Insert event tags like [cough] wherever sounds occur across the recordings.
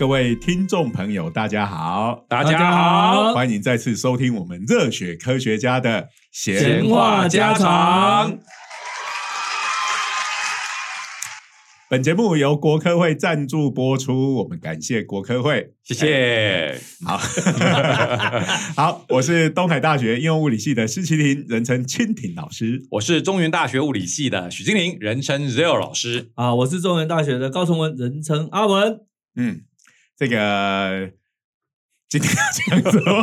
各位听众朋友，大家好，大家好，欢迎再次收听我们热血科学家的闲话家常。本节目由国科会赞助播出，我们感谢国科会，谢谢。好，[laughs] 好，我是东海大学应用物理系的施麒麟，人称蜻蜓老师；我是中原大学物理系的许金玲，人称 Zero 老师。啊，我是中原大学的高崇文，人称阿文。嗯，这个今天要讲什么？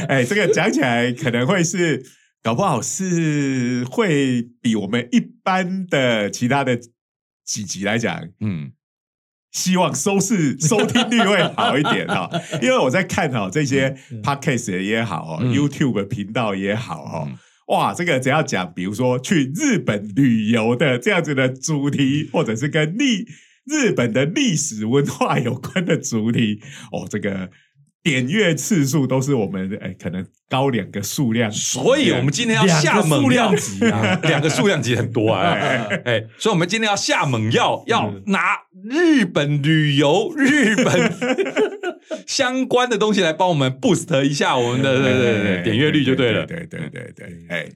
[laughs] 哎，这个讲起来可能会是。搞不好是会比我们一般的其他的几集来讲，嗯，希望收视收听率会好一点哈。因为我在看哈这些 podcast 也好哦，YouTube 频道也好哦，哇，这个只要讲，比如说去日本旅游的这样子的主题，或者是跟历日本的历史文化有关的主题，哦，这个。点阅次数都是我们哎，可能高两个数量，所以我们今天要下猛量级啊，[laughs] 两个数量级很多啊，[laughs] 哎，所以我们今天要下猛药，要拿日本旅游、日本 [laughs] 相关的东西来帮我们 boost 一下我们的对对对点阅率就对了，对对对对，哎。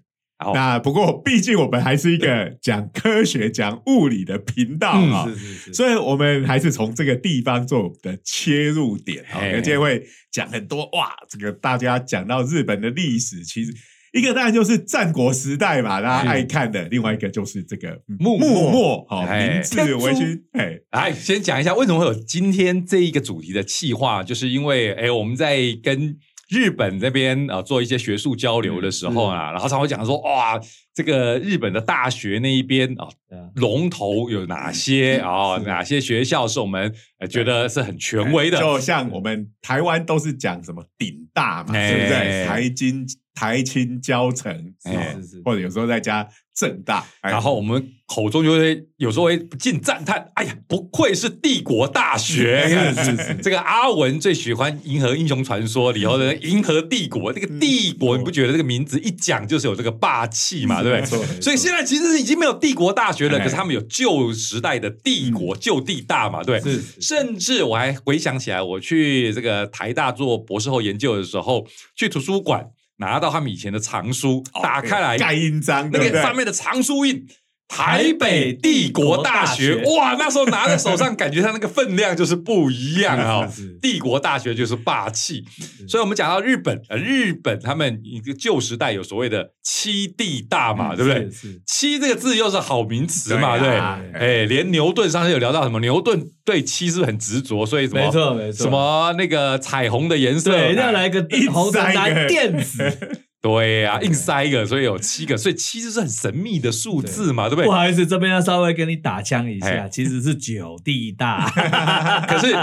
那不过，毕竟我们还是一个讲科学、讲物理的频道啊，所以我们还是从这个地方做的切入点啊。今天会讲很多哇，这个大家讲到日本的历史，其实一个当然就是战国时代嘛，大家爱看的；另外一个就是这个幕末，好，明治维新。哎，来先讲一下为什么会有今天这一个主题的企划，就是因为哎，我们在跟。日本那边啊，做一些学术交流的时候啊，然后常会讲说，哇，这个日本的大学那一边啊，龙头有哪些 [laughs] 啊？哪些学校是我们觉得是很权威的？就像我们台湾都是讲什么顶大嘛，对不对？台金、台青、交城，是是是，或者有时候再加。正大，然后我们口中就会有时候会不禁赞叹：“哎呀，不愧是帝国大学！”是是，这个阿文最喜欢《银河英雄传说》里头的银河帝国，这个帝国你不觉得这个名字一讲就是有这个霸气嘛？对不对？所以现在其实已经没有帝国大学了，可是他们有旧时代的帝国，旧地大嘛？对，甚至我还回想起来，我去这个台大做博士后研究的时候，去图书馆。拿到他们以前的藏书，打开来盖印章，那个上面的藏书印。台北帝国大学，哇！那时候拿在手上，感觉它那个分量就是不一样啊。[laughs] 帝国大学就是霸气，所以我们讲到日本，呃，日本他们一个旧时代有所谓的七帝大嘛，对不对？七这个字又是好名词嘛，对。哎，连牛顿上次有聊到什么？牛顿对七是不是很执着？所以什么？没错没错。什么那个彩虹的颜色？对，要来个红色蓝靛紫。对呀，硬塞一个，所以有七个，所以七就是很神秘的数字嘛，对不对？不好意思，这边要稍微跟你打枪一下，其实是九地大，[laughs] 可是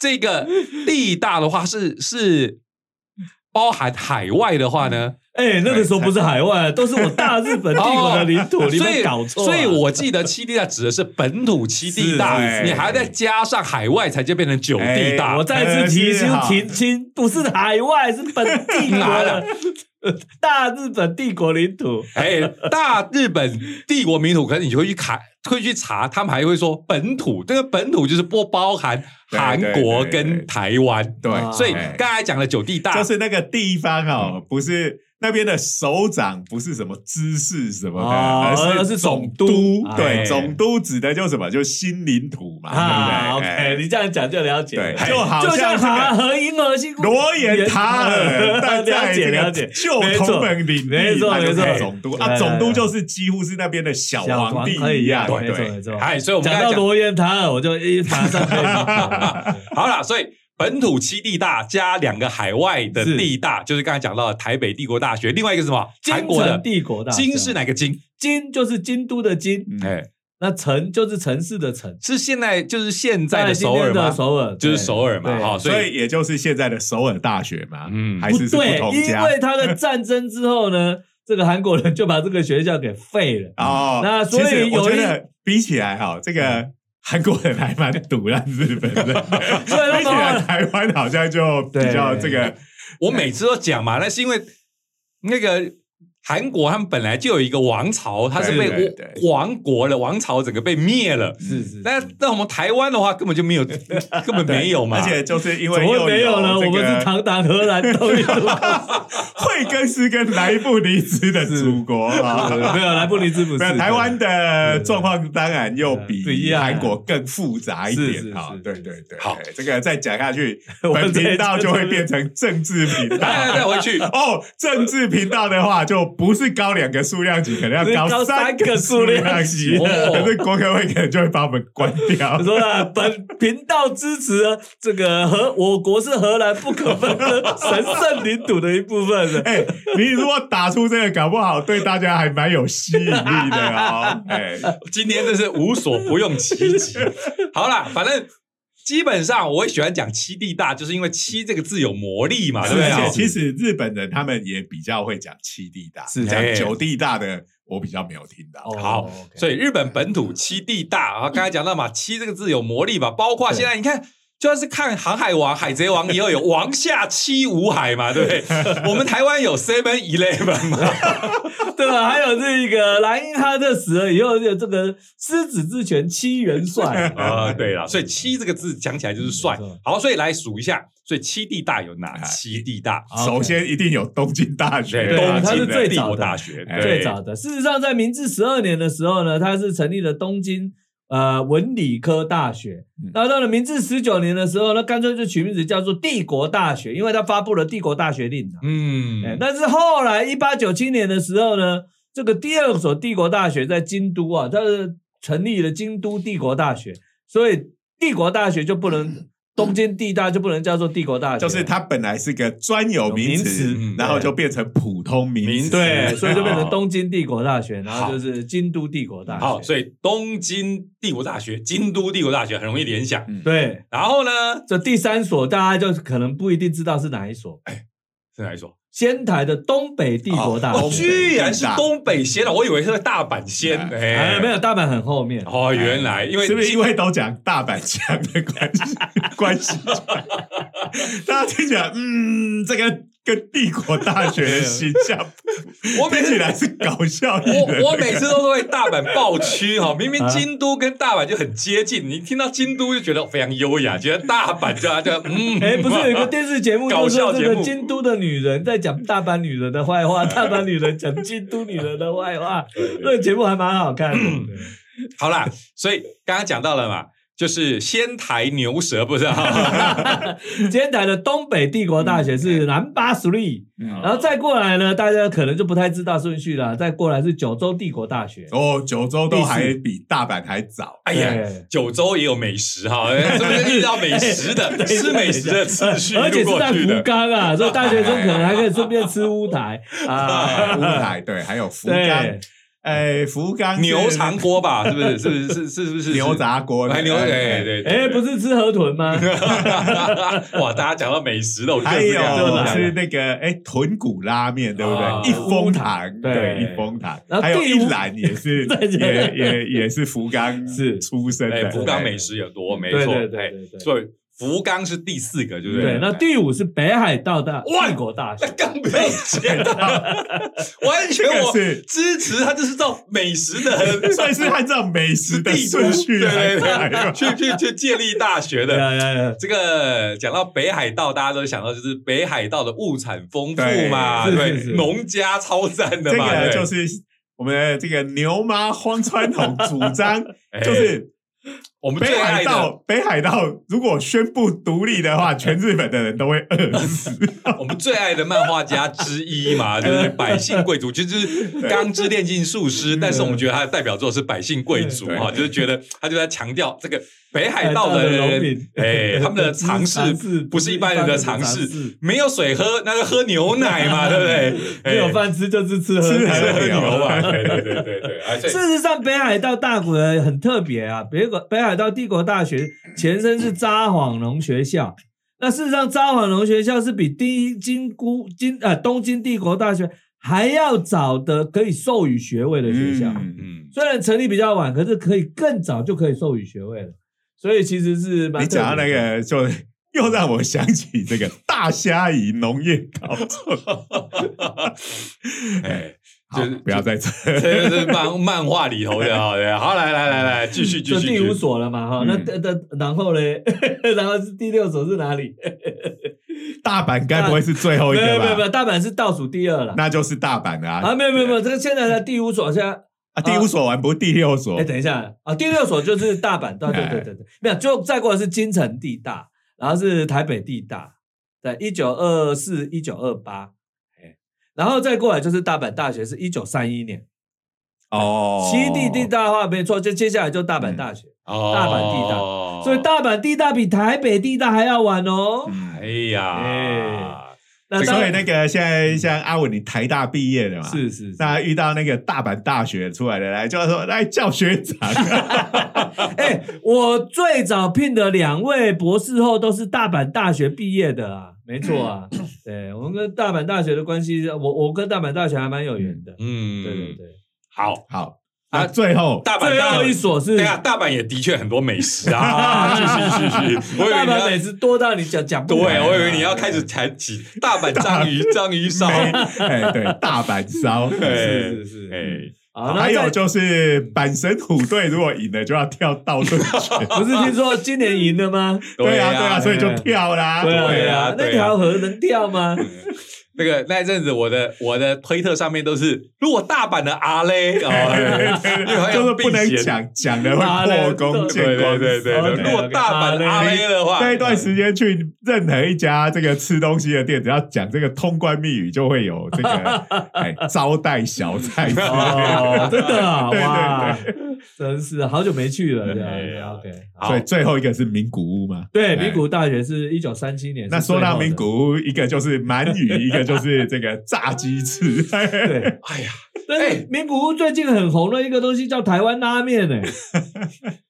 这个地大的话是是包含海外的话呢？哎，那个时候不是海外，都是我大日本帝国的领土，你没搞错。所以我记得七地大指的是本土七地大，你还要再加上海外，才就变成九地大。我再次提醒提清，不是海外，是本地国的。[laughs] [laughs] 大日本帝国领土，哎，大日本帝国领土，可能你就会去看，会去查，他们还会说本土，这个本土就是不包含韩国跟台湾，对，所以刚才讲的九地大，就是那个地方哦，不是。那边的首长不是什么知事什么的，而是总督。对，总督指的就什么，就是新领土嘛，对不对？OK，你这样讲就了解。对，就好像塔和银河系罗延塔尔，了 [laughs] 解了解。旧同门领没错没错，总督啊，总督就是几乎是那边的小皇帝一样。没错没错。哎，所以我们讲到罗延塔尔，我就一马上可以。[laughs] 好了，所以。本土七地大加两个海外的地大，就是刚才讲到的台北帝国大学。另外一个什么？韩国的帝国大。京是哪个金？金就是京都的京。哎，那城就是城市的城，是现在就是现在的首尔吗？首尔就是首尔嘛。好，所以也就是现在的首尔大学嘛。嗯，还是不同家。因为他的战争之后呢，[laughs] 这个韩国人就把这个学校给废了。哦，那所以我觉得比起来哈，这个。韩国人还蛮毒烂日本的，[laughs] 比 [laughs] 起来台湾好像就比较这个。我每次都讲嘛，那是因为那个韩国他们本来就有一个王朝，它是被亡国了，王朝整个被灭了。是是，那那我们台湾的话，根本就没有，[laughs] 根本没有嘛。[laughs] 而且就是因怎么为没有呢？我们是堂堂荷兰都有，[laughs] 惠更是跟莱布尼兹的祖国啊。没有莱布尼兹不是台湾的状况当然又比韩国更复杂一点啊！对对对，好这个再讲下去，我本频道就会变成政治频道。再回去，哦，政治频道的话，就不是高两个数量级，可能要高高三三个个数数量级可是国科会可能就会把我们关掉我。说了，本频道支持这个荷，我国是荷兰不可分割神圣领土的一部分的。[laughs] 哎，你如果打出这个，搞不好对大家还蛮有吸引力的哦。哎，今天真是无所不用其极。好啦，反正基本上我也喜欢讲七地大，就是因为七这个字有魔力嘛，对不对而且啊？其实日本人他们也比较会讲七地大，是讲哎九地大的我比较没有听到。哦好所以日本本土七地大，啊刚才讲到嘛，七这个字有魔力吧，包括现在你看。就算是看《航海王》《海贼王》，也要有王下七武海嘛，对不对？[laughs] 我们台湾有 Seven Eleven 嘛，[laughs] 对吧？还有这个莱茵哈特死了以后，有这个狮子之拳七元帅 [laughs] 啊，对了，所以七这个字讲起来就是帅。好，所以来数一下，所以七地大有哪七地大？首先一定有东京大学，对，东它是京的帝最早的国大学，最早的。事实上，在明治十二年的时候呢，它是成立了东京呃文理科大学嗯。那到了明治十九年的时候那，干脆就取名字叫做帝国大学，因为他发布了帝国大学令啊。嗯，哎，但是后来一八九七年的时候呢，这个第二所帝国大学在京都啊，它是成立了京都帝国大学，所以帝国大学就不能东京帝大就不能叫做帝国大学，就是它本来是个专有名名词然后就变成普通名词，名对，所以就变成哦东京帝国大学，然后就是京都帝国大学。好，所以东京帝国大学、京都帝国大学很容易联想。对，然后呢，这第三所大家就可能不一定知道是哪一所，是哪一所？仙台的东北帝国大。居然是东北仙了！我以为是在大阪仙。哎哎，没有，大阪很后面。哦，原来因为是不是因为都讲大阪腔的关系？[laughs] 关系，大家听起来，嗯，这个跟帝国大学的形象，[laughs] 我每次来是搞笑艺人的。我我每次都是为大阪爆区哈，明明啊。京都跟大阪就很接近，你听到京都就觉得非常优雅，觉得大阪就就嗯，哎，不是有一个电视节目，搞笑节目。个京都的女人在讲大阪女人的坏话，[laughs] 大阪女人讲京都女人的坏话，那个节目还蛮好看的。好啦，所以刚刚讲到了嘛，就是仙台牛舌不是？[laughs] 仙台的东北帝国大学是南巴苏利，嗯。然后再过来呢，大家可能就不太知道顺序了。再过来是九州帝国大学，哦，九州都还比大阪还早。哎呀，九州也有美食哈，[laughs] 是不是遇到美食的？吃美食的次序 [laughs] 而且是在福？冈啊，所以大学生可能还可以顺便吃乌台。啊，啊，乌台对，还有福冈。对，哎，福冈牛肠锅吧？是不是？是不是？是是不是？牛杂锅，哎牛哎对对对，哎，不是吃河豚吗？[laughs] 哇！大家讲到美食了，我还有是那个哎豚骨拉面，对不啊对？一风堂，对对，一风堂还有一兰也是，[laughs] 也也也是福冈是出身哎，的，福冈美食有多，没对错，对对对所以福冈是第四个，对不对，那第五是北海道的哇帝国大学。那。更不用讲了，[laughs] 完全我支持他，就是照美食的 [laughs] 算是按照美食的顺序对来去去去 [laughs] 建立大学的。这个讲到北海道，大家都想到就是北海道的物产丰富嘛，对农家超赞的嘛，就是我们的这个牛妈荒川统主张，哎。就是我们北最爱的海道，北海道如果宣布独立的话，全日本的人都会饿死。[laughs] 我们最爱的漫画家之一嘛，[laughs] 就是百姓贵族，就是《钢之炼金术师》，但是我们觉得他的代表作是《百姓贵族》对哈，就是觉得他就在强调这个北海道的人民，哎，他们的尝试 [laughs] 不是一般人的尝试，没有水喝，那就喝牛奶嘛，对不对？饭吃就是吃河豚吃喝牛牛嘛，对对对对对，事实上，北海道大国很特别啊。北国北海道帝国大学前身是札幌农学校，那事实上札幌农学校是比第京都京呃东京帝国大学还要早的可以授予学位的学校。嗯嗯，虽然成立比较晚，可是可以更早就可以授予学位了。所以其实是蛮你讲到那个，就又让我想起这个大虾夷农业高中。[laughs] 哎，就是不要再扯。这就是漫漫画里头的啊。对，好，来来来来，继续继续。第五所了嘛哈，那那然后呢？[laughs] 然后是第六所是哪里？[laughs] 大阪该不会是最后一个吧？没有没有没有，大阪是倒数第二了，那就是大阪啊。啊，没有没有没有，这个现在的第五所现在啊，第五所完不是第六所？哎，等一下啊，第六所就是大阪，对对对对对，没有，就再过来是京城地大，然后是台北地大，在，一九二四一九二八，哎，然后再过来就是大阪大学，是一九三一年。哦，西地地大的话没错，就接下来就大阪大学，大阪地大，所以大阪地大比台北地大还要晚哦。哎呀，那所以那个现在像阿文，你台大毕业的嘛？是是，那遇到那个大阪大学出来的来，就要说来叫学长。[laughs] 哎，我最早聘的两位博士后都是大阪大学毕业的啊，没错啊。[clears throat] 对我们跟大阪大学的关系，我我跟大阪大学还蛮有缘的。嗯，对对对。好好啊！最后大阪最后一所是，对啊，大阪也的确很多美食啊，继续继续。大阪美食多到你讲讲不对，我以为你要开始谈起大阪章鱼章鱼烧，[laughs] 哎，对，大阪烧，[laughs] 是是是，哎，还有就是阪神虎队如果赢了就要跳倒退 [laughs] 不是听说今年赢了吗？对啊对啊，所以就跳啦，对啊，那条河能跳吗？那个那一阵子，我的我的推特上面都是，如果大阪的阿雷 [laughs] [laughs] 就是不能讲讲的会破功见光。对对对，如果大阪阿雷的话，那一段时间去任何一家这个吃东西的店，只要讲这个通关密语，就会有这个 [laughs] 哎招待小菜。哦，真的啊，对对对。[laughs] 真是好久没去了，[laughs] 对，OK。所以最后一个是名古屋嘛？对，名古屋大学是一九三七年。那说到名古屋，一个就是鳗鱼，一个就是这个炸鸡翅。[laughs] 对，哎呀，对，名古屋最近很红的一个东西叫台湾拉面，哎，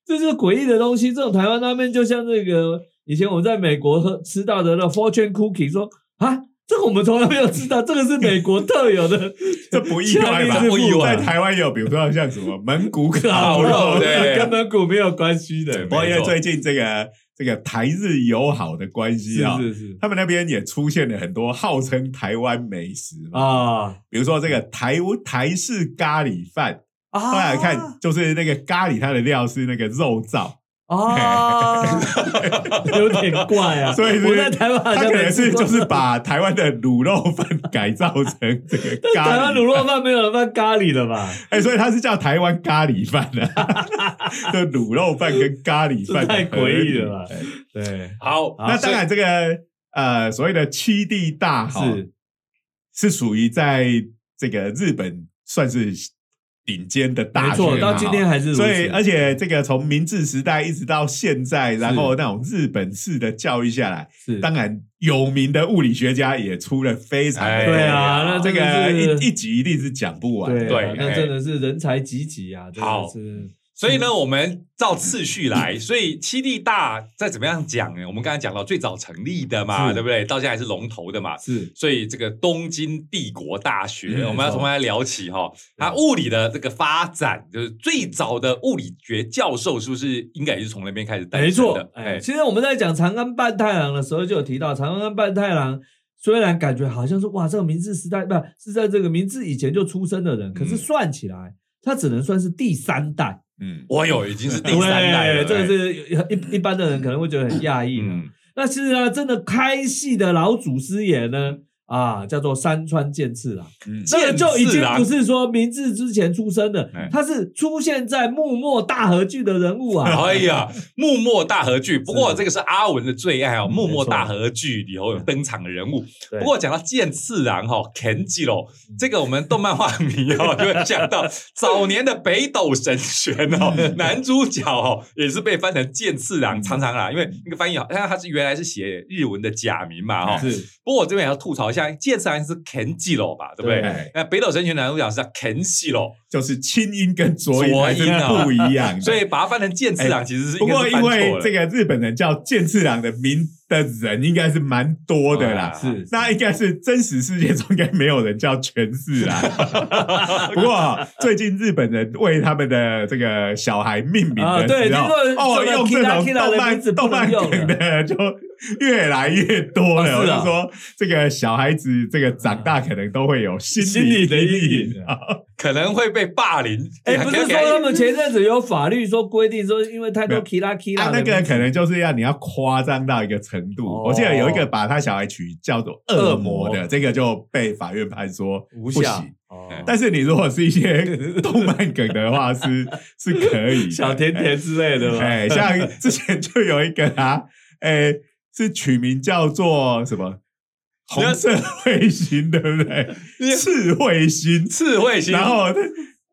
这是诡异的东西。这种台湾拉面就像这个以前我们在美国喝吃到的那 Fortune Cookie，说啊。这个我们从来没有知道，这个是美国特有的，[laughs] 这不意外吧？不意外，在台湾有，比如说像什么蒙古烤肉，对，跟蒙古没有关系的。不过因为最近这个这个台日友好的关系啊，是是，他们那边也出现了很多号称台湾美食啊，比如说这个台台式咖喱饭，大家看就是那个咖喱，它的料是那个肉燥。啊，[laughs] 有点怪啊！所以我在台湾好像可能是就是把台湾的卤肉饭改造成这个咖台湾卤肉饭没有饭咖喱了吧？哎，所以它是叫台湾咖喱饭的，[laughs] 就卤肉饭跟咖喱饭太诡异了吧？对，好，那当然这个呃所谓的七地大是是属于在这个日本算是。顶尖的大学，到今天还是所以，而且这个从明治时代一直到现在，然后那种日本式的教育下来，是。当然有名的物理学家也出了非常对啊，那这个一一集一定是讲不完，对，那真的是人才济济啊，好。是。所以呢，我们照次序来。[laughs] 所以七地大再怎么样讲呢？我们刚才讲到最早成立的嘛，对不对？到现在还是龙头的嘛。是。所以这个东京帝国大学，我们要从来聊起哈。它物理的这个发展，就是最早的物理学教授，是不是应该也是从那边开始诞生的？哎，其实我们在讲长安半太郎的时候，就有提到长安半太郎，虽然感觉好像是哇，这个明治时代不是在这个明治以前就出生的人，可是算起来，他只能算是第三代。嗯，我有已经是第三代了，这个是一一般的人可能会觉得很讶异嗯，那其实呢，真的开戏的老祖师爷呢？啊，叫做山川健次郎，这个就已经不是说明治之前出生的，他是出现在幕末大和剧的人物啊！[laughs] 哎呀，幕末大和剧，不过这个是阿文的最爱哦。幕末大和剧里头有登场的人物，不过讲到健次郎哈，Kenji 这个我们动漫画迷哦，[laughs] 就会想到早年的北斗神拳哦，男主角哦也是被翻成健次郎，常常啊，因为那个翻译好像他是原来是写日文的假名嘛哈。是，不过我这边也要吐槽。像剑次郎是 Kenji 咯吧，对不对？那北斗神拳男主角是叫 Kenji 咯，就是清音跟浊音还是不一样，所以把它翻成剑次郎其实是不过因为这个日本人叫剑次郎的名。的人应该是蛮多的啦，是那应该是真实世界中应该没有人叫全是啦。[laughs] 不过最近日本人为他们的这个小孩命名的时候，哦，用这种动漫动漫梗的就 [laughs] 越来越多了。哦是啊我就说，这个小孩子这个长大可能都会有心心理的阴阴影啊。可能会被霸凌。哎，不是说他们前阵子有法律说规定说，因为太多 kila kila 啊，那个可能就是要你要夸张到一个程度。哦我记得有一个把他小孩取叫做恶魔的，这个就被法院判说无效。哦但是你如果是一些动漫梗的话，是 [laughs] 是可以。小甜甜之类的嘛，哎，像之前就有一个啊，哎，是取名叫做什么？红色彗星，对不对？赤彗星，赤彗星，然后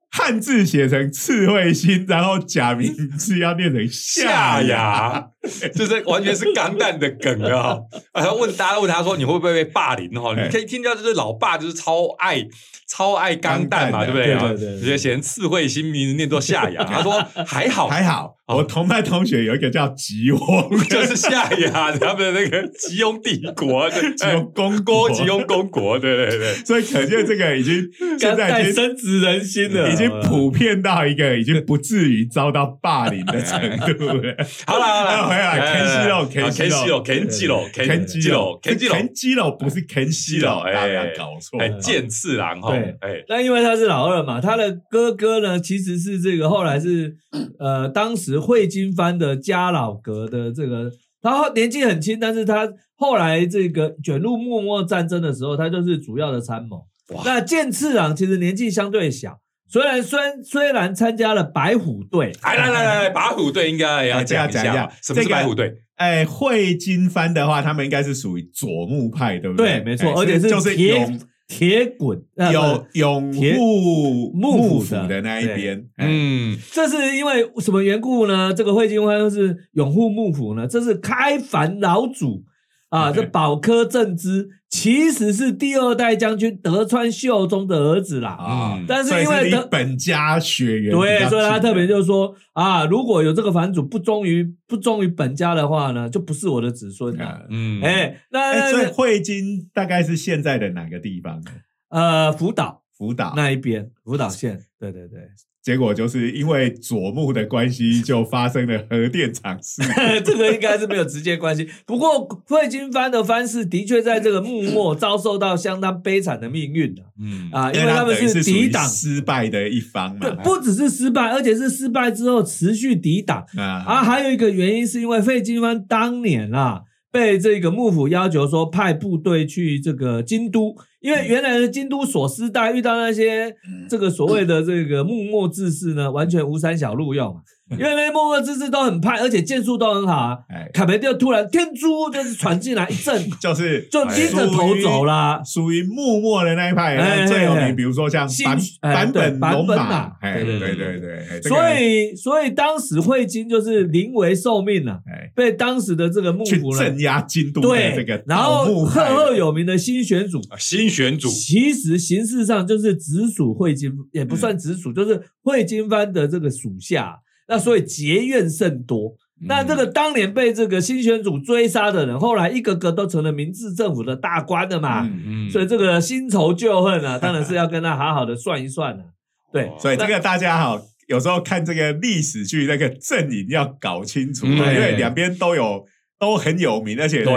汉字写成赤彗星，然后假名字要念成夏牙。牙，[laughs] 就是完全是钢蛋的梗啊！然后问大家问他说你会不会被霸凌哈？哎你可以听到就是老爸就是超爱超爱钢蛋嘛，对不对？对对对直接写成刺猬星名字念作夏牙，他说 [laughs] 还好还好，哦我同班同学有一个叫吉翁，[laughs] 就是夏牙他们的那个吉翁帝国，吉翁公郭国吉翁公国，对对对。所以可见这个已经现在已经深植人心了，已经普遍到一个已经不至于遭到霸凌的程度了。好了好了，哎 Ken 西肉，Ken，Ken 西肉，Ken 西肉，Ken，Ken 基肉西肉，Ken 西肉，，Ken 基肉不是 Ken 西肉，哎大家搞错哎，了。剑次郎哈，对哎，那因为他是老二嘛，他的哥哥呢其实是这个后来是呃当时汇金藩的家老阁的这个，他年纪很轻，但是他后来这个卷入幕末战争的时候，他就是主要的参谋哇。那剑次郎其实年纪相对小，虽然虽虽然参加了白虎队，哎，来来来来，白虎队应该也要讲一下什么是白虎队？哎，汇金藩的话，他们应该是属于左木派，对不对，没错，哎而且是就是铁拥铁滚，呃有拥铁护幕府的的那一对边。嗯，嗯，这是因为什么缘故呢？这个汇金藩是拥护幕府呢？这是开藩老祖啊，这保科正之其实是第二代将军德川秀忠的儿子啦。啊嗯，但是因为德本家血缘对，所以他特别就是说啊，如果有这个藩主不忠于不忠于本家的话呢，就不是我的子孙了。啊嗯，哎，那哎，所以那汇金大概是现在的哪个地方呢？呃，福岛福岛。那一边，福岛县，对对对。结果就是因为左木的关系，就发生了核电厂事故。[laughs] 这个应该是没有直接关系。不过汇金藩的藩士的确在这个幕末遭受到相当悲惨的命运的嗯，啊，因为他们是抵挡，失败的一方对，嘛。不只是失败，而且是失败之后持续抵挡啊啊。还有一个原因是因为费金藩当年啊。被这个幕府要求说派部队去这个京都，因为原来的京都所司代遇到那些这个所谓的这个幕末志士呢，完全无三小录用嘛。因为那些幕末志士都很派，而且剑术都很好啊。哎，卡梅就突然天珠就是传进来一阵，[laughs] 就是就拎着头走啦。属于幕末的那一派，最有名，比如说像新版哎版本龙马哎，对对对对所以，所以当时汇金就是临危受命了、哎，被当时的这个幕府镇，压京都的这对个，然后赫赫有名的新选组，啊新选组，其实形式上就是直属汇金，也不算直属，就是汇金藩的这个属下。那所以结怨甚多。那这个当年被这个新选组追杀的人，后来一个个都成了明治政府的大官了嘛。嗯嗯。所以这个新仇旧恨啊，当然是要跟他好好的算一算啊。[laughs] 对，哦。所以这个大家哈，有时候看这个历史剧，那个阵营要搞清楚，嗯。因为两边都有都很有名，而且都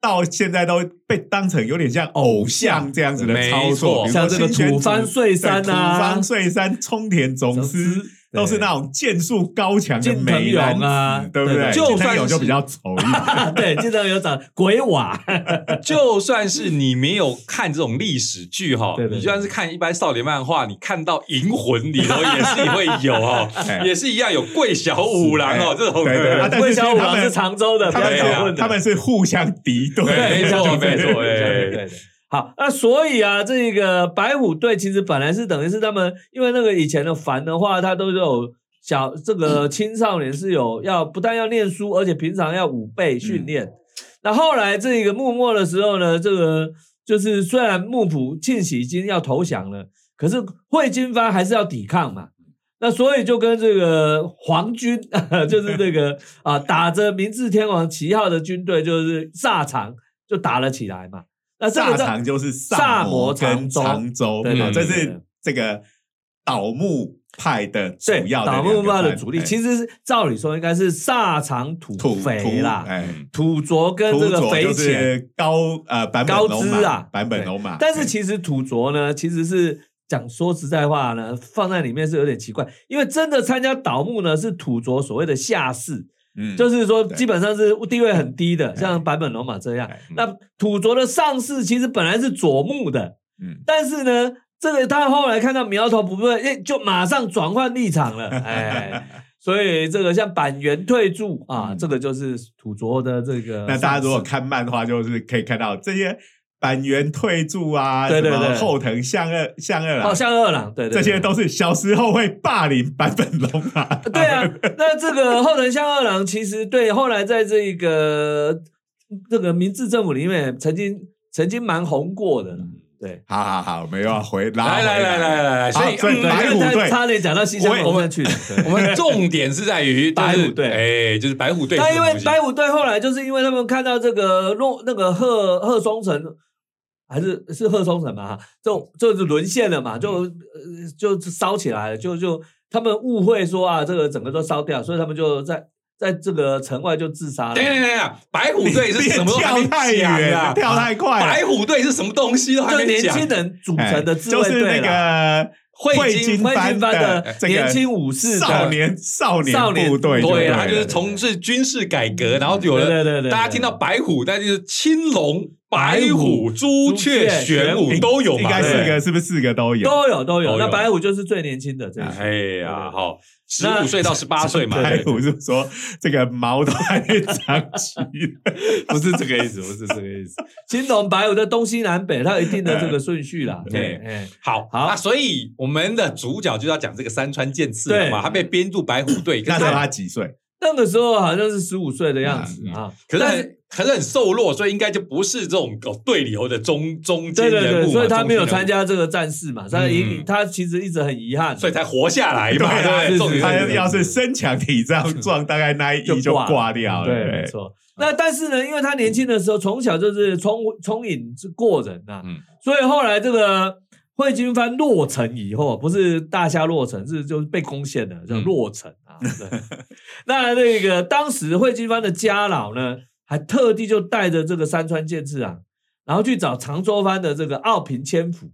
到现在都被当成有点像偶像这样子的操作，像这个土方岁三对啊土方岁三、冲田总司。都是那种剑术高强的美男子，对不对？对就近藤算是勇就比较丑一点。啊，[laughs] 对，经常有长鬼瓦，[laughs] 就算是你没有看这种历史剧哈对，对对你就算是看一般少年漫画，你看到《银魂》里头也是会有哈 [laughs] 哎，也是一样有桂小五郎哦哎这种对对啊的。但是魏小五郎是常州的，不他们。他们是互相敌对，对没错对没错对哎对对。好，那所以啊，这个白虎队其实本来是等于是他们，因为那个以前的凡的话，他都有小这个青少年是有要不但要念书，而且平常要武备训练。那后来这个幕末的时候呢，这个就是虽然幕府庆喜已经要投降了，可是会金藩还是要抵抗嘛。那所以就跟这个皇军，[laughs] 就是这个 [laughs] 啊，打着明治天皇旗号的军队，就是萨长就打了起来嘛。那这个萨在长就是萨摩摩跟长州对这是这个倒幕派的主对，要的倒木派的主力，哎其实是照理说应该是萨长土土肥啦，哎，土着跟土这个肥佐就浅。是高呃版本高龙马知啊版本对龙马，但是哎其实土卓呢，其实是讲说实在话呢，放在里面是有点奇怪，因为真的参加倒木呢是土着所谓的下士，嗯。就是说基本上是地位很低的，像坂本龙马这样。哎。那土着的上士其实本来是佐木的，嗯。但是呢，这个他后来看到苗头不对，哎，就马上转换立场了，[laughs] 哎。所以这个像板垣退助啊，嗯。这个就是土着的这个。那大家如果看漫画，就是可以看到这些板垣退助啊，对对对什么后藤向二向二郎，哦，像二郎，对对，对这些都是小时候会霸凌版本龙马。[laughs] 对啊，那这个后藤香二郎其实对后来在这个这个明治政府里面曾经曾经蛮红过的，对。好好好，我们又要回来来来来来来，所以所以嗯白虎队差点讲到西乡隆盛去了。我们 [laughs] 重点是在于白虎队哎，就是白虎队是那因为。白虎队后来就是因为他们看到这个洛那个贺贺松城还是是贺松城嘛，哈，就就是沦陷了嘛，就呃就烧起来了，就就他们误会说啊，这个整个都烧掉，所以他们就在在这个城外就自杀了等。等一下，白虎队是什么 [laughs] 跳太远了啊？跳太快了白虎队是什么东西都还就没讲。年轻人组成的自卫就是那队啦。个汇金会金番的年轻武士少年少年少年部队就对，了，他就是从事军事改革，然后有了对对对大家听到白虎，那就是青龙、白白虎、朱雀、玄武都有嘛？应该四个，是不是四个都有？都有都有，那白虎就是最年轻的这一。哎呀，好，十五岁到十八岁嘛，[laughs] 白虎是说这个毛都还没长齐，[laughs] 不是这个意思，不是这个意思。青龙白虎的东西南北，它有一定的这个顺序啦。[laughs] 对好，好那所以我们的主角就要讲这个山川剑次了嘛，他被编入白虎队，[coughs] 可那时候他几岁？那个时候好像是十五岁的样子嗯啊。可是但很很瘦弱，所以应该就不是这种哦队里头的中中间对对对，人物嘛，所以他没有参，加这个战事嘛，他一嗯。他其实一直很遗憾，所以才活下来嘛，对啊对他要是身强体壮壮，大概那一役就挂掉了。对，没错。那但是呢，因为他年轻的时候从小就是聪聪颖之过人呐、嗯。所以后来这个汇金藩落成以后，不是大夏落成，是就是被攻陷了，叫嗯落成啊。对。[laughs] 那那个当时汇金藩的家老呢，还特地就带着这个山川剑次啊，然后去找长州藩的这个奥平千府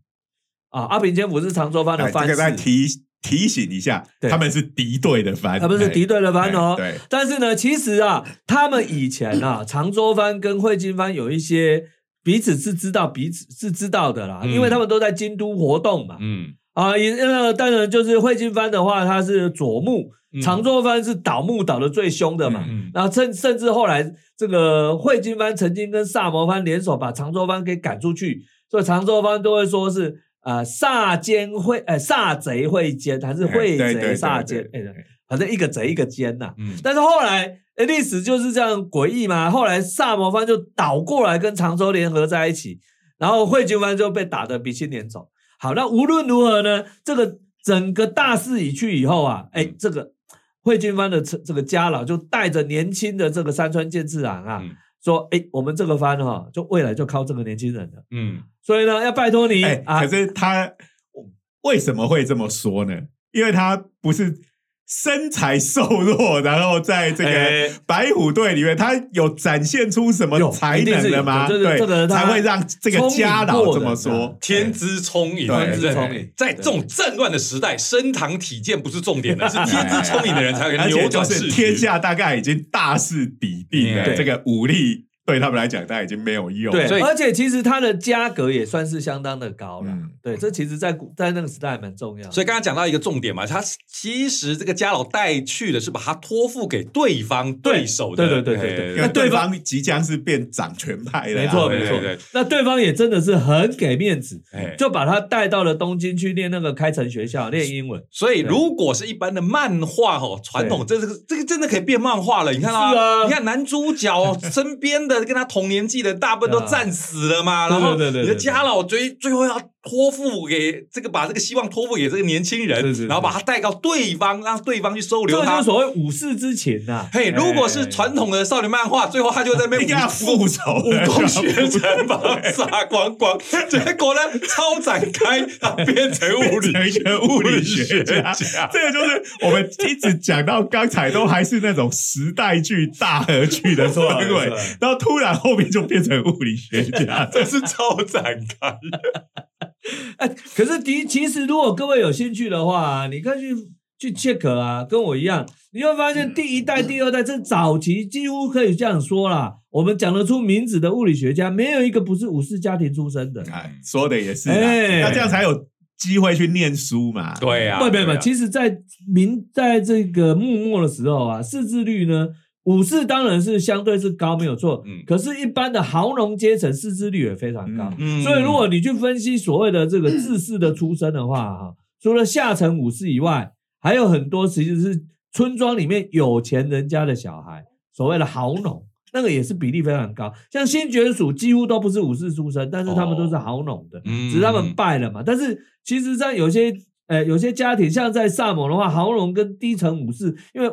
啊，奥平千府是长州藩的哎，藩这个再，提提醒一下，他们是敌对的藩，他们是敌对的藩哦。但是呢，其实啊，他们以前啊，长州藩跟汇金藩有一些彼此是知道彼此是知道的啦，嗯因为他们都在京都活动嘛。嗯，啊，也呃，当然就是汇金藩的话，他是左木，嗯。常州藩是倒木倒的最凶的嘛。嗯然后甚甚至后来这个汇金藩曾经跟萨摩藩联手把长州藩给赶出去，所以长州藩都会说是呃萨奸会呃萨贼会奸还是会贼萨奸，反正一个贼一个奸呐、嗯。但是后来诶历史就是这样诡异嘛，后来萨摩藩就倒过来跟常州联合在一起，然后汇金藩就被打得鼻青脸肿。好，那无论如何呢，这个整个大势已去以后啊，哎，这个汇金藩的这这个家老就带着年轻的这个山川健次郎啊，嗯。说，哎，我们这个藩哈、就未来就靠这个年轻人了，嗯。所以呢，要拜托你、哎，啊。可，是他为什么会这么说呢？因为他不是身材瘦弱，然后在这哎个白虎队里面，他有展现出什么才能了吗？对，这个才会让这个家老这么说。天资聪颖，对在这种战乱的时代，升堂体健不是重点的，是 [laughs] 天资聪颖的人才能而且就扭转事是天。下大概已经大势已定了，这个武力对他们来讲，大概已经没有用。对，而且其实它的价格也算是相当的高了。嗯对，这其实在古在那个时代还蛮重要。所以刚刚讲到一个重点嘛，他其实这个家老带去的是把他托付给对方对手的，对对对对对因为那对对方即将是变掌权派了啊，没错没错对不对，那对方也真的是很给面子，哎就把他带到了东京去念那个开城学校练英文。所以，如果是一般的漫画哦，传统这这个这个真的可以变漫画了。你看啊你看男主角哦身边的跟他同年纪的大部分都战死了嘛，对然后你的家老最最后要托付给这个把这个希望托付给这个年轻人，是是是然后把他带到对方，让对方去收留他这就是。所谓武士之情呐。嘿，如果是哎传统的少年漫画，最后他就在那边复仇 [laughs] 武功学成，把他杀光光。结果呢，超展开，他变成物理变成一个物理学家家这个就是我们一直讲到刚才都还是那种时代剧、大合剧的氛围然后突然后面就变成物理学家，这是超展开。[laughs] 哎，可是的其实如果各位有兴趣的话，你可以去去 check 啊，跟我一样，你会发现第一代、第二代这早期几乎可以这样说啦。我们讲得出名字的物理学家，没有一个不是武士家庭出身的。哎，说的也是啊，哎那这样才有机会去念书嘛。对啊，不不不，啊其实，在明在这个幕末的时候啊，识字率呢，武士当然是相对是高，没有错。嗯可是，一般的豪农阶层识字率也非常高。嗯所以，如果你去分析所谓的这个志士的出身的话，哈，除了下层武士以外，还有很多其实是村庄里面有钱人家的小孩，所谓的豪农，那个也是比例非常高。像新爵属几乎都不是武士出身，但是他们都是豪农的，嗯只是他们败了嘛。但是其实，在有些呃有些家庭，像在萨摩的话，豪农跟低层武士，因为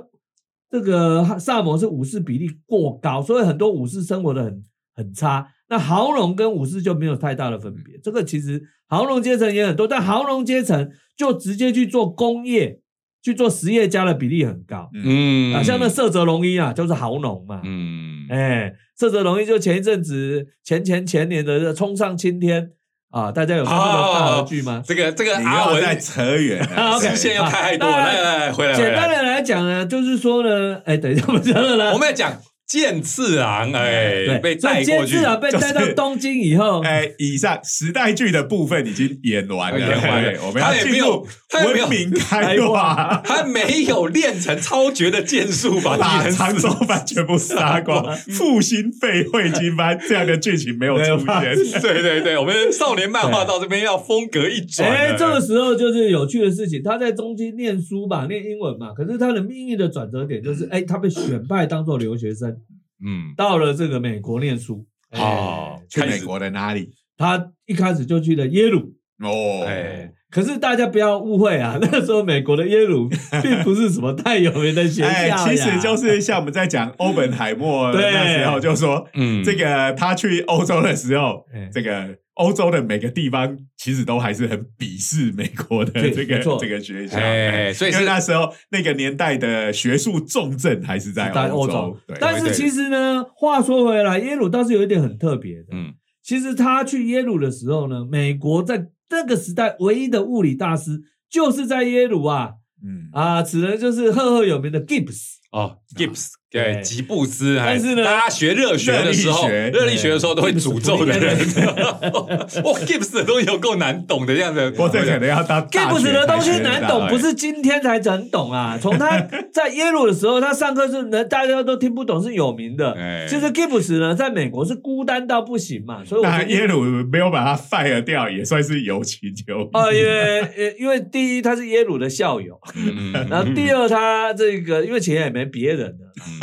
这个萨摩是武士比例过高，所以很多武士生活的很很差。那豪农跟武士就没有太大的分别。这个其实豪农阶层也很多，但豪农阶层就直接去做工业、去做实业家的比例很高。嗯啊，像那色泽龙一啊，就是豪农嘛。嗯哎，色泽龙一就前一阵子前前前年的《冲上青天》啊，大家有看这个大合剧吗？这个这个你阿文要再扯远 [laughs] 啊了，，OK 视线又开太多来来来，回来回来，简单的来讲呢，就是说呢，哎，等一下我们讲了呢，我们要讲剑次郎，哎，对被带过去今次，啊被带到东京以后，哎，以上时代剧的部分已经演完了，演完了。对我们他要进入也没有文明开化，他没有练成超绝的剑术 [laughs] 把 [laughs] 把长死州班全部杀光，[laughs] 复兴废会金班这样的剧情没有出现。对对对，我们少年漫画到这边要风格一转。了，哎，这个时候就是有趣的事情，他在东京念书吧，念英文嘛，可是他的命运的转折点就是，哎，他被选派当做留学生，嗯，到了这个美国念书。哎哦去美国的哪里？他一开始就去了耶鲁，哦，哎可是大家不要误会啊，[laughs] 那个时候美国的耶鲁 [laughs] 并不是什么太有名的学校其实就是像我们在讲欧本海默 [laughs] 的那时候，就说嗯。这个他去欧洲的时候哎，这个欧洲的每个地方其实都还是很鄙视美国的对这个这个学校，哎所以是因为那时候那个年代的学术重镇还是在在欧洲洲，对。但是其实呢，话说回来，耶鲁倒是有一点很特别的。嗯。其实他去耶鲁的时候呢，美国在那个时代唯一的物理大师就是在耶鲁啊嗯啊，此人就是赫赫有名的 Gibbs。哦，Gibbs 对对。吉布斯，哎但是呢大家学热学的时候，热力学热力学的时候都会诅咒的人，[laughs] 哇，Gibbs 的东西有够难懂的这样子，不过这可能要到大 Gibbs 的东西难懂，不是今天才整懂啊。从他在耶鲁的时候，他上课是能大家都听不懂，是有名的。哎。其实 Gibbs 呢，在美国是孤单到不行嘛，所以我那耶鲁没有把他 fire 掉，也算是有情有义。哦，因为呃因为第一他是耶鲁的校友，[laughs] 然后第二他这个因为钱也没别人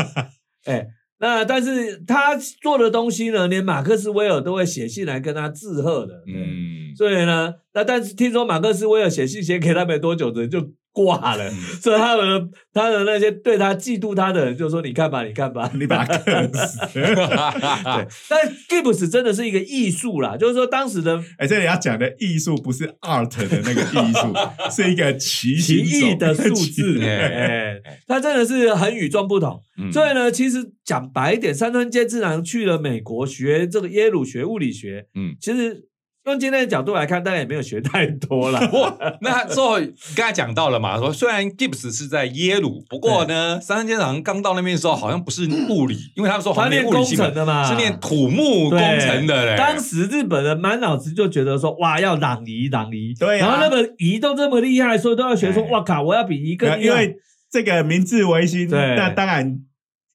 [laughs] 哎，那但是他做的东西呢，连马克思威尔都会写信来跟他致贺的，嗯，嗯。所以呢，那但是听说马克思威尔写信写给他没多久，人就挂了，所以他的他的那些对他嫉妒他的人就说：“你看吧，你看吧，[laughs] 你把他坑死。[laughs] 对，但 Gibbs 真的是一个艺术啦，就是说当时的哎，这里要讲的艺术不是 art 的那个艺术，[laughs] 是一个奇奇异的数字，奇哎，他真的是很与众不同。嗯。所以呢，其实讲白一点，山村健次郎去了美国学这个耶鲁学物理学，嗯。其实用今天的角度来看，当然也没有学太多了。[laughs] 不那之后刚才讲到了嘛，说虽然 Gibbs 是在耶鲁，不过呢，三山先生刚到那边的时候，好像不是物理，[clears throat] 因为他们说好像他练工程的嘛，是念土木工程的嘞。当时日本人满脑子就觉得说，哇，要攘夷攘夷，对啊然后那个夷都这么厉害，所以都要学说，哎哇靠，我要比一个。因为这个明治维新，对那当然，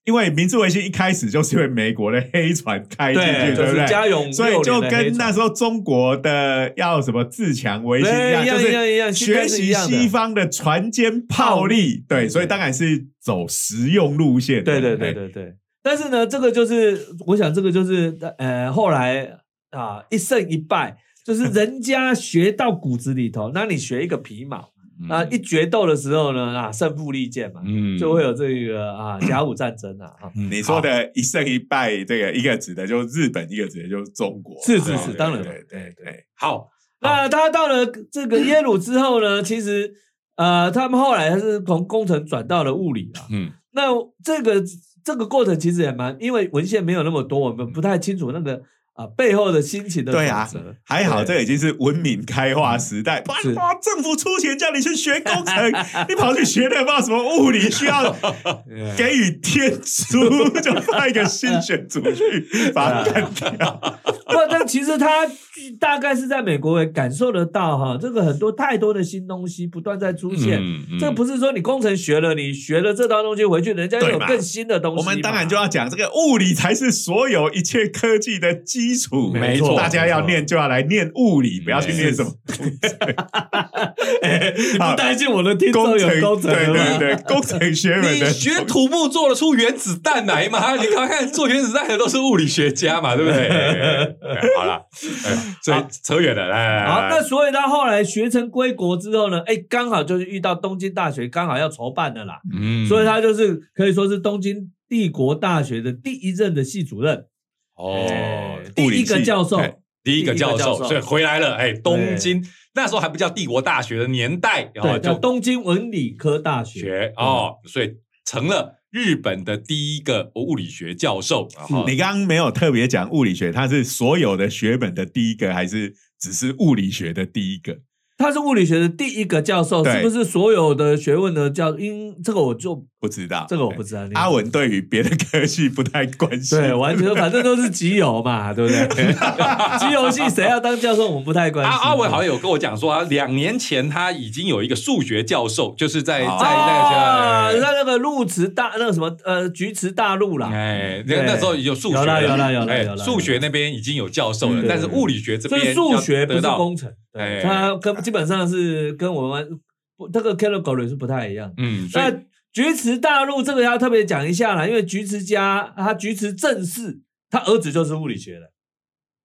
因为明治维新一开始就是因为美国的黑船开进，去，就对不对？所以就跟那时候候中国的要什么自强维新一样就一样一样是学习西方的船坚炮利，对，所以当然是走实用路线的。对对对哎，对对。但是呢，这个就是我想，这个就是呃，后来啊一胜一败，就是人家学到骨子里头，那你学一个皮毛，那一决斗的时候呢，啊，胜负利剑嘛，嗯就会有这个啊甲午战争啊，啊你说的一胜一败，这个一个指的就是日本，一个指的就是中国。是是对对是当然对对对。好，那他到了这个耶鲁之后呢，其实呃，他们后来还是从工程转到了物理了。嗯那这个这个过程其实也蛮，因为文献没有那么多，我们不太清楚那个啊背后的心情的对啊。还好，这已经是文明开化时代。哇是哇，政府出钱叫你去学工程，你跑去学那不知道什么物理，需要 [laughs] 给予天书，[laughs] 就派一个新选组去把它干掉。[laughs] 不，但其实他大概是在美国也感受得到哈，这个很多太多的新东西不断在出现。嗯嗯。这不是说你工程学了，你学了这套东西回去，人家有更新的东西。我们当然就要讲这个物理才是所有一切科技的基础，没错大家要念就要来念物理，不要去念什么。[laughs] 你不担心我的听众工程，有工程对对对，工程学门的。你学土木做得出原子弹来吗？你看看做原子弹的都是物理学家嘛，对不对？好了，哎 [laughs] 所以扯远了，来来来，好，那所以他后来学成归国之后呢，哎，刚好就是遇到东京大学刚好要筹办的啦，嗯。所以他就是可以说是东京帝国大学的第一任的系主任，哦哎，第一个教授，第一个教授，所以回来了，哎，东京那时候还不叫帝国大学的年代，然后对，叫就东京文理科大学。学哦，所以成了日本的第一个物理学教授，你刚刚没有特别讲物理学，他是所有的学本的第一个，还是只是物理学的第一个？他是物理学的第一个教授，是不是所有的学问的教？因这个我就不知道，这个我不知道。阿文对于别的科系不太关心，对，完全反正都是集邮嘛，对不对？[laughs] 集邮系谁要当教授，我们不太关心。阿阿文好像有跟我讲说，啊，两年前他已经有一个数学教授，就是在在哦那个学啊，校。那那个鹿池大那个什么呃菊池大陆啦，哎，那那时候有数学，有啦有啦有啦哎有啦数学那边已经有教授了，嗯但是物理学这边数学不是工程，哎对，它跟基本上是跟我们不这个 category 是不太一样。嗯，所以那菊池大陆这个要特别讲一下啦，因为菊池家他菊池正氏，他儿子就是物理学的。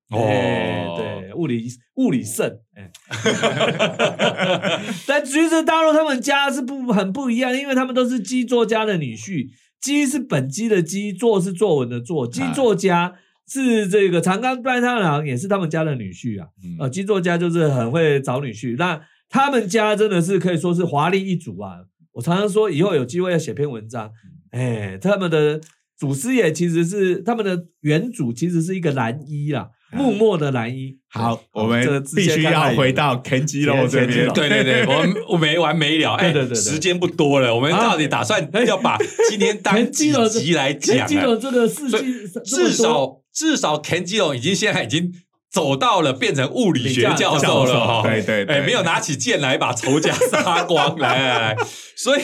哎哦，对，物理物理圣，哎，[laughs] 但橘子大陆他们家是不很不一样，因为他们都是基作家的女婿，基是本基的基，作是作文的作，基作家是这个长冈半太郎也是他们家的女婿啊，嗯。呃，基作家就是很会找女婿，那他们家真的是可以说是华丽一族啊，我常常说以后有机会要写篇文章，哎，他们的祖师爷其实是他们的原主其实是一个蓝衣啦。默默的蓝衣，好，我们这个必须要回到 Ken 肌肉这边。对对对，我们我没完没了，哎，对对对对时间不多了，我们啊到底打算要把今天当田几集来讲田鸡啊？肉这个事情至少至少 Ken 基隆已经现在已经走到了变成物理学教授了。哈，对对对。哎，没有拿起剑来把仇家杀光，来来来，所以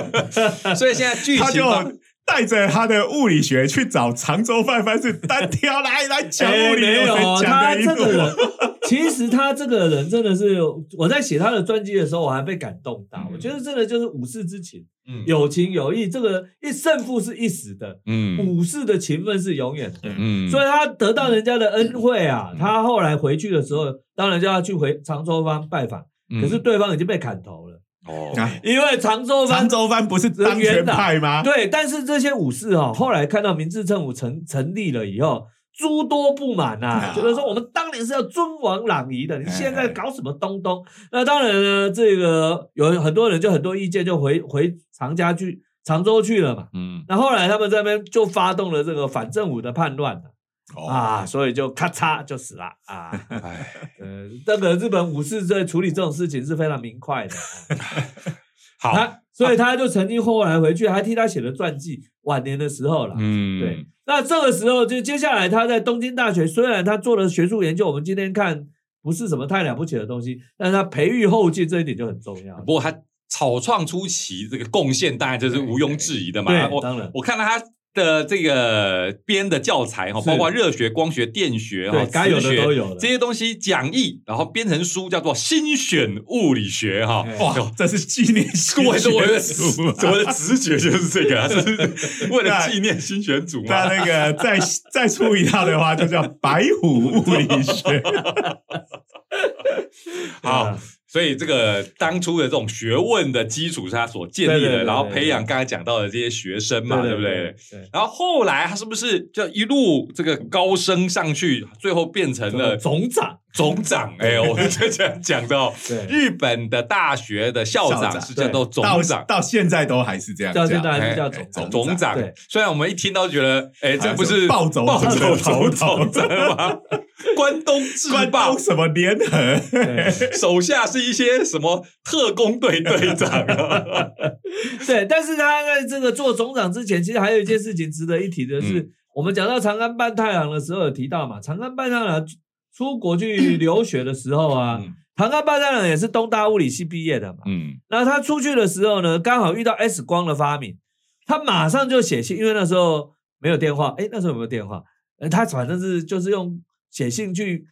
[laughs] 所以现在剧他就情方带着他的物理学去找常州范范，是单挑来来讲哎物理，没有他这个人，其实他这个人真的是，我在写他的传记的时候，我还被感动到。嗯。我觉得真的就是武士之情，嗯。有情有义，这个一胜负是一时的，嗯。武士的情分是永远的。嗯。所以他得到人家的恩惠啊，他后来回去的时候，当然就要去回常州藩拜访，嗯。可是对方已经被砍头了，哦。啊？因为常州藩常州藩不是当权派吗？对，但是这些武士哈、后来看到明治政府成成立了以后，诸多不满呐、啊。觉得说我们当年是要尊王攘夷的，你哎现在搞什么东东？那当然呢，这个有很多人就很多意见，就回回常家去常州去了嘛。嗯。那后来他们这边就发动了这个反政府的叛乱了哦啊，所以就咔嚓就死了啊。[laughs] 哎呃，这个日本武士在处理这种事情是非常明快的。[laughs] [laughs] 好他所以他就曾经后来回去，还替他写了传记，晚年的时候了。嗯对，那这个时候就接下来他在东京大学，虽然他做了学术研究，我们今天看不是什么太了不起的东西，但是他培育后继这一点就很重要。不过他草创初期这个贡献当然这是毋庸置疑的嘛。对，我当然，我看到他的这个编的教材哈，包括热学、光学、电学哈对，该有的都有了这些东西讲义，然后编成书，叫做《新选物理学》哈。哎哇，这是纪念新我的我的我的直觉就是这个 [laughs] 是为了纪念新选组嘛。那那个再再出一套的话，就叫白虎物理学。[laughs] 好，[laughs] 所以这个当初的这种学问的基础是他所建立的，对对对然后培养刚才讲到的这些学生嘛，对不对？对？然后后来他是不是就一路这个高升上去，最后变成了总长，总长？哎，我们就这样讲到 [laughs] 对日本的大学的校长是叫做总到长。到现在都还是这样到讲，现在还是叫哎总长。总长对，虽然我们一听到觉得，哎，这不是暴走暴走头长吗？[laughs] 关东制关霸东什么联合？手下是一些什么特工队队长啊？[laughs] 对，但是他在这个做总长之前，其实还有一件事情值得一提的是，嗯我们讲到长安半太郎的时候有提到嘛，长安半太郎出国去留学的时候啊，嗯。长安半太郎也是东大物理系毕业的嘛，嗯。然后他出去的时候呢，刚好遇到 X 光的发明，他马上就写信，因为那时候没有电话，哎，那时候有没有电话？呃，他反正是就是用写信去，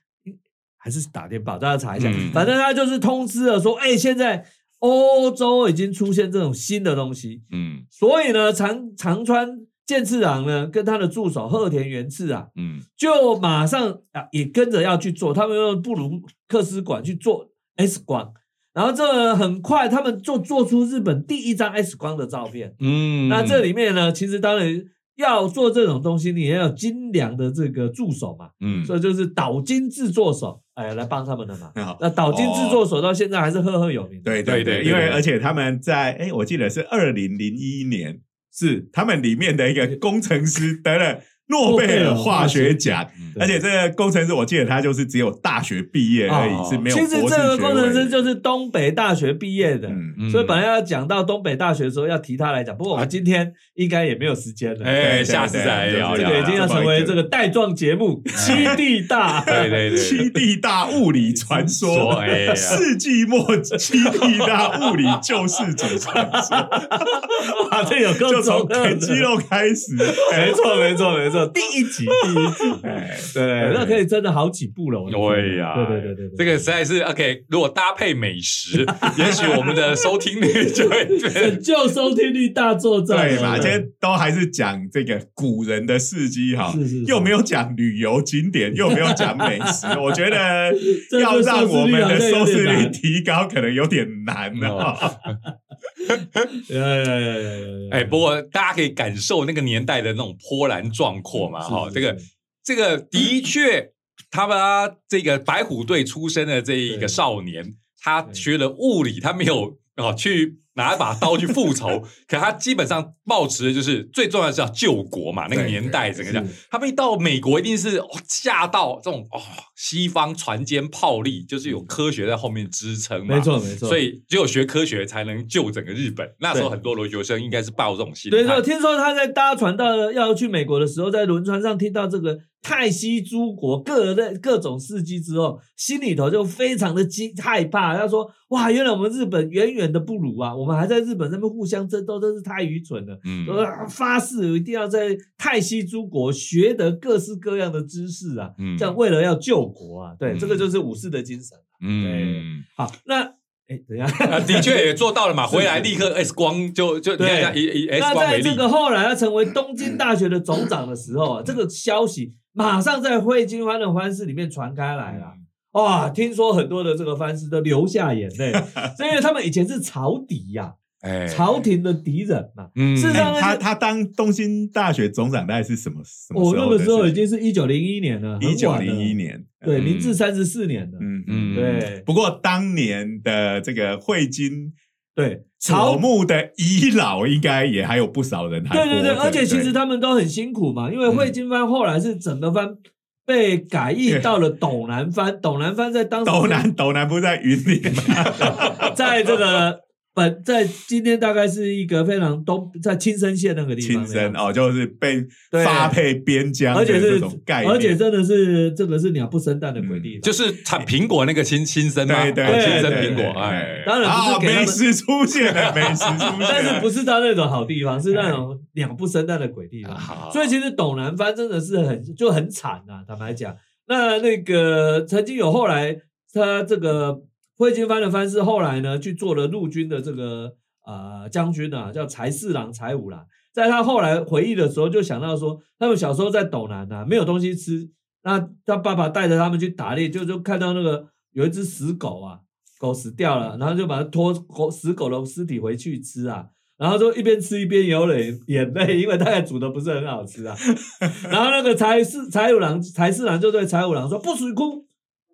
还是打电报，大家查一下。嗯反正他就是通知了说，哎，现在欧洲已经出现这种新的东西，嗯。所以呢，长长川健次郎呢跟他的助手鹤田元次啊，嗯。就马上啊也跟着要去做，他们用布鲁克斯管去做 X 光，然后这很快他们就做出日本第一张 X 光的照片。嗯，那这里面呢，其实当然要做这种东西，你也要有精良的这个助手嘛，嗯。所以就是岛津制作手，哎，来帮他们的忙。[laughs] 好。那岛津制作手到现在还是赫赫有名的。对对对，对对对对。因为而且他们在哎，我记得是二零零一年，是他们里面的一个工程师得了诺贝尔化学奖，嗯。而且这个工程师我记得他就是只有大学毕业而已，哦。是没有其实这个工程师就是东北大学毕业的。所以本来要讲到东北大学的时候，要提他来讲，不过我们今天应该也没有时间了。哎，对下次再聊聊这个已经要成为这个带状节目，七地大。对对对，七地大物理传说说，哎世纪末七地大物理救世主传说，[laughs] 哇，这有够就从中二的。啃肌肉开始，没错，没错，没错，[laughs] 第一集，[laughs] 第一集，哎，对，那可以真的好几部了。对呀，对对对对，对这个实在是 OK。如果搭配美食，[laughs] 也许我们的收听率就会拯救收听率大作战，对嘛？今天都还是讲这个古人的事迹哈又没有讲旅游景点，又没有讲美食，我觉得要让我们的收视率提高，可能有点难哦啊。呀呀呀呀呀！[laughs] 哎，不过大家可以感受那个年代的那种波澜壮阔嘛，哈，是这个这个的确，他们这个白虎队出身的这一个少年，他学了物理，他没有啊去拿一把刀去复仇，[laughs] 可他基本上抱持的就是最重要的是要救国嘛。那个年代整个这样，他们一到美国一定是哦吓到这种哦西方船坚炮利，就是有科学在后面支撑嘛。没错没错，所以只有学科学才能救整个日本。那时候很多留学生应该是抱这种心态。对对，听说他在搭船到要去美国的时候，在轮船上听到这个泰西诸国各类各种事迹之后，心里头就非常的惊害怕。他说：“哇，原来我们日本远远的不如啊，我们还在日本那边互相争斗，真是太愚蠢了。”嗯发誓一定要在泰西诸国学得各式各样的知识啊，嗯这样为了要救国啊，对，嗯这个就是武士的精神。嗯，好，那哎，等一下。啊，的确也做到了嘛，[laughs] 回来立刻 X 光就就你对看一下以以光为例在这，个后来他成为东京大学的总长的时候啊，这个消息马上在汇金欢的番士里面传开来了。哇，听说很多的这个番士都流下眼泪，是因为他们以前是朝敌呀、哎。朝廷的敌人嘛。嗯事实上哎他他当东京大学总长大概是什么什么我、时候的事情？哦那个时候已经是一九零一年了，一九零一年，年，对，嗯。明治三十四年了，嗯嗯对。不过当年的这个汇金对，草木的遗老，应该也还有不少人还对对对，而且其实他们都很辛苦嘛，因为汇金番后来是整个番被改译到了斗南番，斗南番在当时斗南斗南不是在云林吗？[laughs] 在这个本在今天大概是一个非常东，在青森县那个地方亲那样子，生哦，就是被发配边疆而且是这种概念，而且真的是这个是鸟不生蛋的鬼地方，就是产苹果那个青青森嘛，对对哦亲生苹果，对哎，当然不是美食出现了，美食出现，但是不是到那种好地方，是那种鸟不生蛋的鬼地方。所以其实董南藩真的是很就很惨呐、坦白讲，那那个曾经有后来他这个惠津藩的藩士后来呢去做了陆军的这个呃将军啊，叫柴四郎、柴五郎。在他后来回忆的时候，就想到说，他们小时候在斗南啊，没有东西吃，那他爸爸带着他们去打猎，就就看到那个有一只死狗啊，狗死掉了，然后就把它拖狗死狗的尸体回去吃啊，然后就一边吃一边流泪眼泪，因为大概煮的不是很好吃啊。[laughs] 然后那个柴四柴五郎柴四郎就对柴五郎说：“不许哭，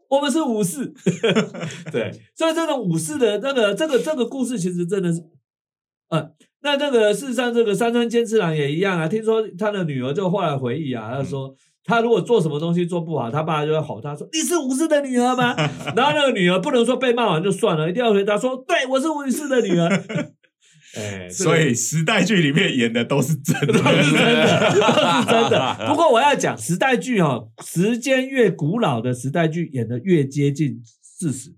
我们是武士。[laughs] ”对，[laughs] 所以这种武士的那个这个这个故事，其实真的是，呃，那那个事实上，这个山川监次郎也一样啊。听说他的女儿就后来回忆啊，他说。他如果做什么东西做不好，他爸就会吼他说：“你是武士的女儿吗？”然后那个女儿不能说被骂完就算了，一定要回答说：“对，我是武士的女儿。”哎，所以时代剧里面演的都是真的，都是真的，都是真的。[laughs] 不过我要讲时代剧哦，时间越古老的时代剧演的越接近事实。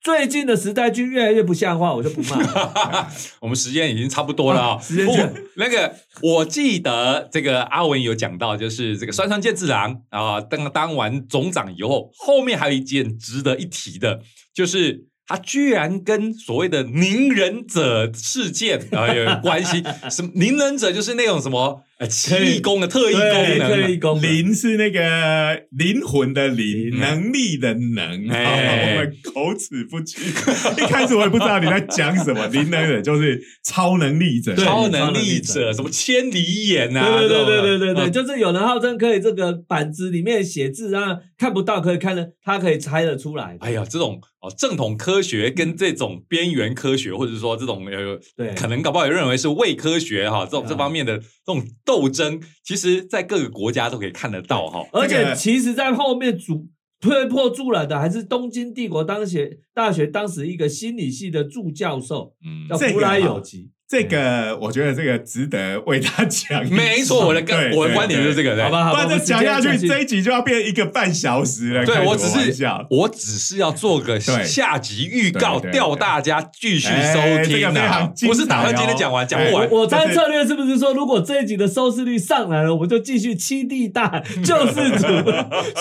最近的时代剧越来越不像话，我就不骂了。[laughs] 我们时间已经差不多了啊、[laughs] 啊时间不那个我记得这个阿文有讲到，就是这个川川健次郎啊，当当完总长以后，后面还有一件值得一提的，就是。他居然跟所谓的宁忍者事件啊有关系，什么宁忍者就是那种什么呃奇异功的特异功，能的，特异功能。灵是那个灵魂的灵，能力的能。哎。我们口齿不清，[laughs] 一开始我也不知道你在讲什么。[laughs] 灵能者就是超能力者，超能力者，什么千里眼啊，对对对对对对就是有人号称可以这个板子里面写字啊，看不到可以看得，他可以猜得出来。哎呀，这种哦正统科学跟这种边缘科学，或者说这种呃，对。可能搞不好有人认为是伪科学哈，这种啊。这方面的这种斗争，其实在各个国家都可以看得到哈。而且其实，在后面主推波助澜的还是东京帝国当学大学当时一个心理系的助教授，嗯叫这个布莱哈有吉。这个我觉得这个值得为他讲。没错，我的跟我的观点就是这个，好吧，好吧，不然再讲下去，这一集就要变一个半小时了。对我只是我只是要做个下集预告，对对对吊大家继续哎收听啊常，精不是打算今天讲完，讲哎不完。我猜策略是不是说，如果这一集的收视率上来了，我们就继续七地大 [laughs] 救世主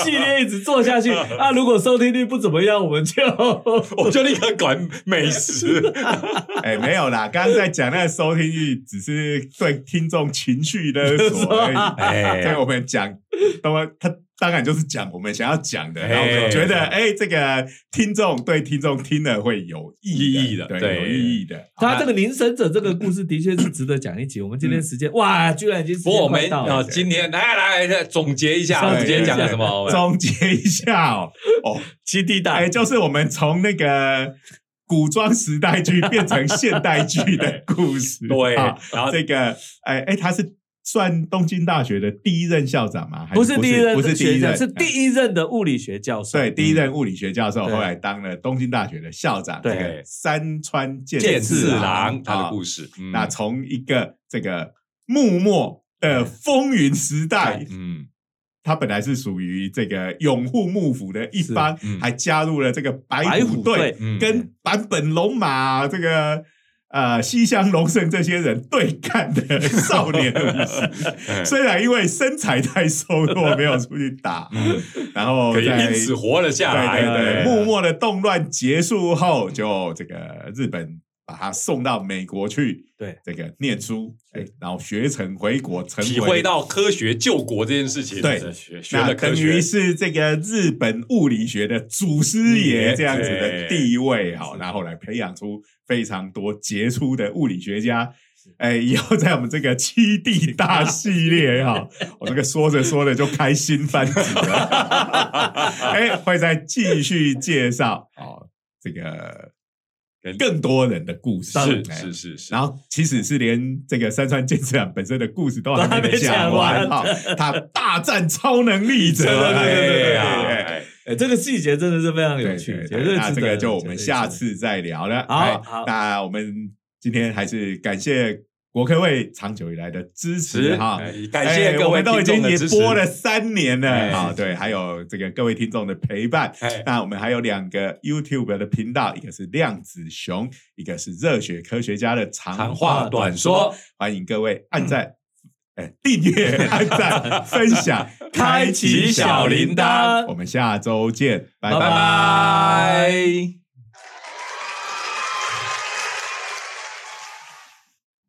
系列一直做下去？那，如果收听率不怎么样，我们就 [laughs] 我就立刻管美食。[laughs] 哎，没有啦，刚刚在讲那个收听率，只是对听众情绪勒索而已。[laughs] 哎所以我们讲，当然他当然就是讲我们想要讲的，哎然后我们觉得，哎，这个听众对听众听了会有意意义的对，有意义的。他这个灵神者这个故事的确是值得讲一集。我们今天时间哇，居然已经不过我们呃，今天来来来总结一下，我总结一下们今天讲了什么？总结一下哦，哦，七地大哎，就是我们从那个古装时代剧 [laughs] 变成现代剧的故事。[laughs] 对啊然后这个，哎哎，他是算东京大学的第一任校长吗？还不是第一任不是第一，任，是第一任的物理学教授。对，第一任物理学教授，对后来当了东京大学的校长。对这个山川健剑次郎郎他的啊故事，嗯那从一个这个幕末的风云时代，嗯，他本来是属于这个永护幕府的一方嗯，还加入了这个白白虎虎队跟坂本龙马这个。呃，西乡隆盛这些人对干的少年武士，[laughs] 哎。虽然因为身材太瘦弱，没有出去打，然后因此活了下来。对对对，哎。幕末的动乱结束后，就这个日本把他送到美国去，对这个念书，哎，然后学成回国，成为体会到科学救国这件事情，对学学那了科等于，是这个日本物理学的祖师爷爷这样子的地位，好，然后来培养出非常多杰出的物理学家。哎，以后在我们这个七地大系列哈，我这个说着说着就开新番集了，[laughs] 哎，会再继续介绍哦，这个更多人的故事，是哎是是是，然后其实是连这个山川健次郎本身的故事都还没讲讲完 [laughs] 他大战超能力者，对对对对对对哎这个细节真的是非常有趣，那这个就我们下次再聊了。好。那我们今天还是感谢国科会长久以来的支持哈。哎感谢哎各位我们都已经也听众的支持。播了三年了哎啊，对，还有这个各位听众的陪伴。哎那我们还有两个 YouTube 的频道，一个是量子熊，一个是热血科学家的长长话话短短说说。欢迎各位按赞、哎订阅、[laughs] 按赞、分享、开启小铃铛。我们下周见，拜拜拜拜。